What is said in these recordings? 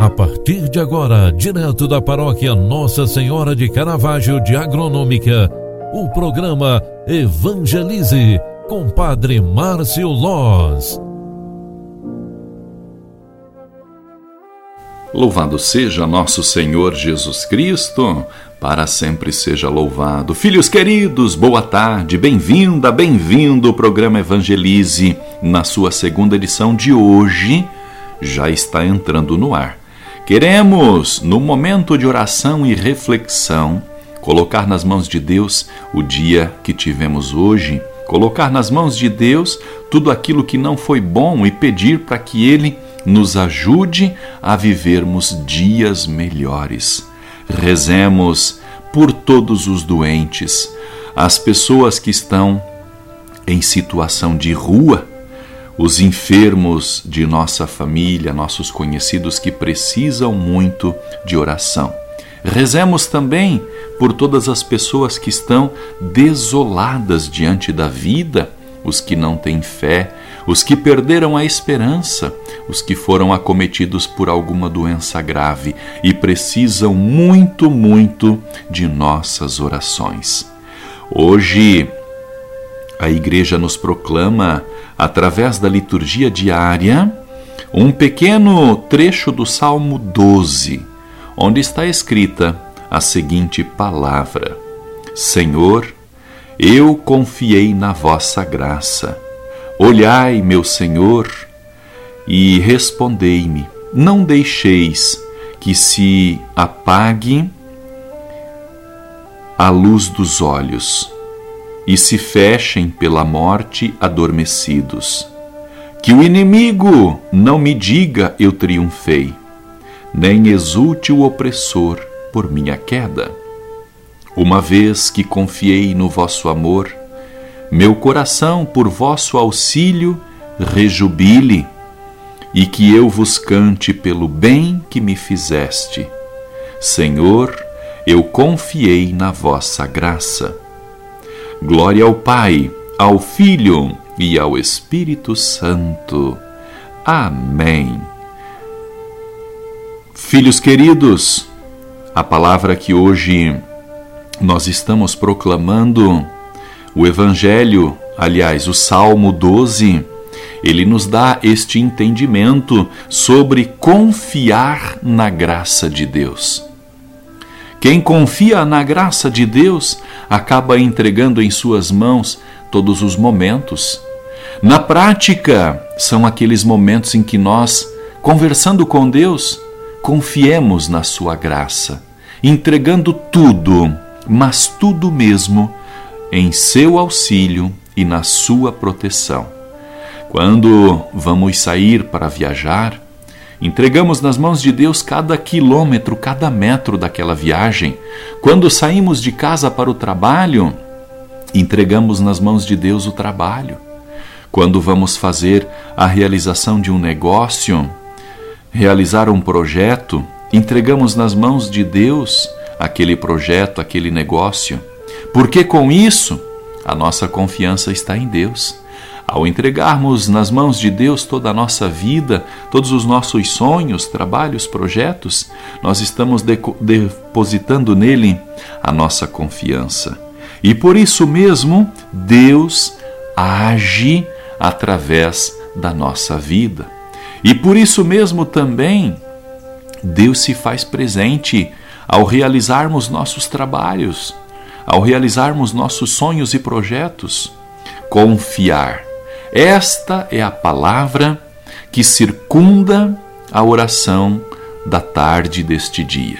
A partir de agora, direto da paróquia Nossa Senhora de Caravaggio de Agronômica, o programa Evangelize com Padre Márcio Loz. Louvado seja nosso Senhor Jesus Cristo, para sempre seja louvado. Filhos queridos, boa tarde, bem-vinda, bem-vindo. O programa Evangelize, na sua segunda edição de hoje, já está entrando no ar. Queremos, no momento de oração e reflexão, colocar nas mãos de Deus o dia que tivemos hoje, colocar nas mãos de Deus tudo aquilo que não foi bom e pedir para que Ele nos ajude a vivermos dias melhores. Rezemos por todos os doentes, as pessoas que estão em situação de rua os enfermos de nossa família, nossos conhecidos que precisam muito de oração. Rezemos também por todas as pessoas que estão desoladas diante da vida, os que não têm fé, os que perderam a esperança, os que foram acometidos por alguma doença grave e precisam muito, muito de nossas orações. Hoje, a Igreja nos proclama através da liturgia diária, um pequeno trecho do Salmo 12, onde está escrita a seguinte palavra: Senhor, eu confiei na vossa graça. Olhai, meu Senhor, e respondei-me: Não deixeis que se apague a luz dos olhos e se fechem pela morte adormecidos. Que o inimigo não me diga eu triunfei, nem exulte o opressor por minha queda. Uma vez que confiei no vosso amor, meu coração por vosso auxílio rejubile, e que eu vos cante pelo bem que me fizeste. Senhor, eu confiei na vossa graça. Glória ao Pai, ao Filho e ao Espírito Santo. Amém. Filhos queridos, a palavra que hoje nós estamos proclamando, o Evangelho, aliás, o Salmo 12, ele nos dá este entendimento sobre confiar na graça de Deus. Quem confia na graça de Deus acaba entregando em suas mãos todos os momentos. Na prática, são aqueles momentos em que nós, conversando com Deus, confiemos na Sua graça, entregando tudo, mas tudo mesmo, em seu auxílio e na Sua proteção. Quando vamos sair para viajar, Entregamos nas mãos de Deus cada quilômetro, cada metro daquela viagem. Quando saímos de casa para o trabalho, entregamos nas mãos de Deus o trabalho. Quando vamos fazer a realização de um negócio, realizar um projeto, entregamos nas mãos de Deus aquele projeto, aquele negócio. Porque com isso, a nossa confiança está em Deus. Ao entregarmos nas mãos de Deus toda a nossa vida, todos os nossos sonhos, trabalhos, projetos, nós estamos depositando nele a nossa confiança. E por isso mesmo, Deus age através da nossa vida. E por isso mesmo também, Deus se faz presente ao realizarmos nossos trabalhos, ao realizarmos nossos sonhos e projetos. Confiar esta é a palavra que circunda a oração da tarde deste dia.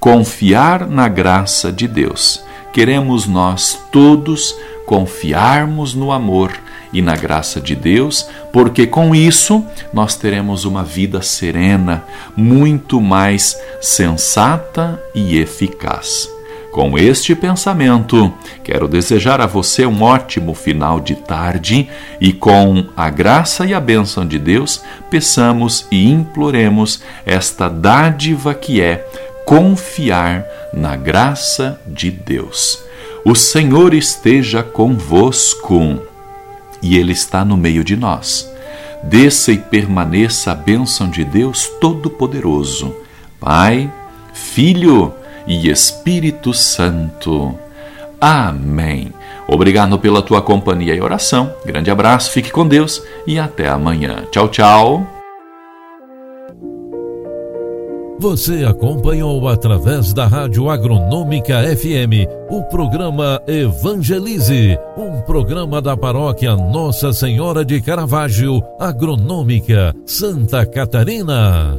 Confiar na graça de Deus. Queremos nós todos confiarmos no amor e na graça de Deus, porque com isso nós teremos uma vida serena, muito mais sensata e eficaz. Com este pensamento, quero desejar a você um ótimo final de tarde e, com a graça e a bênção de Deus, peçamos e imploremos esta dádiva que é confiar na graça de Deus. O Senhor esteja convosco e Ele está no meio de nós. desça e permaneça a bênção de Deus Todo-Poderoso, Pai, Filho Espírito Santo. Amém. Obrigado pela tua companhia e oração. Grande abraço, fique com Deus e até amanhã. Tchau, tchau. Você acompanhou através da Rádio Agronômica FM o programa Evangelize, um programa da paróquia Nossa Senhora de Caravaggio, Agronômica, Santa Catarina.